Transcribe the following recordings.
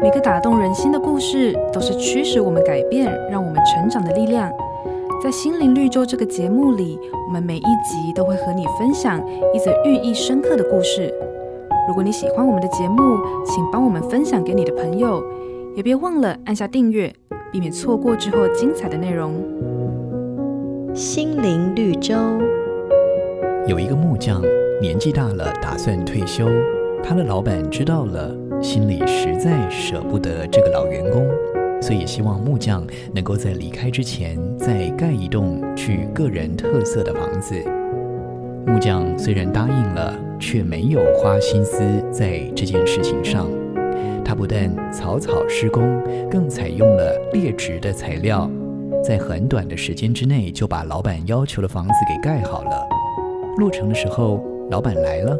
每个打动人心的故事，都是驱使我们改变、让我们成长的力量。在心灵绿洲这个节目里，我们每一集都会和你分享一则寓意深刻的故事。如果你喜欢我们的节目，请帮我们分享给你的朋友，也别忘了按下订阅，避免错过之后精彩的内容。心灵绿洲。有一个木匠，年纪大了，打算退休。他的老板知道了，心里实在舍不得这个老员工。所以希望木匠能够在离开之前再盖一栋具个人特色的房子。木匠虽然答应了，却没有花心思在这件事情上。他不但草草施工，更采用了劣质的材料，在很短的时间之内就把老板要求的房子给盖好了。落成的时候，老板来了，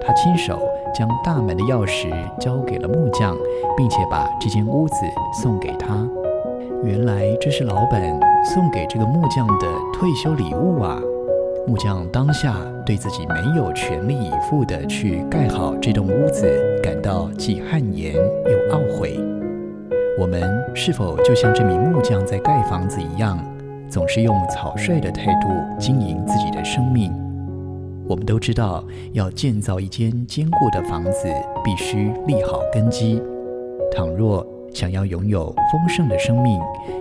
他亲手。将大门的钥匙交给了木匠，并且把这间屋子送给他。原来这是老板送给这个木匠的退休礼物啊！木匠当下对自己没有全力以赴地去盖好这栋屋子，感到既汗颜又懊悔。我们是否就像这名木匠在盖房子一样，总是用草率的态度经营自己的生命？我们都知道，要建造一间坚固的房子，必须立好根基。倘若想要拥有丰盛的生命，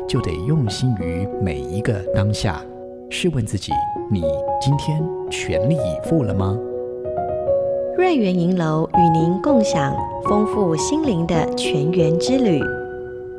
就得用心于每一个当下。试问自己，你今天全力以赴了吗？瑞圆银楼与您共享丰富心灵的泉源之旅。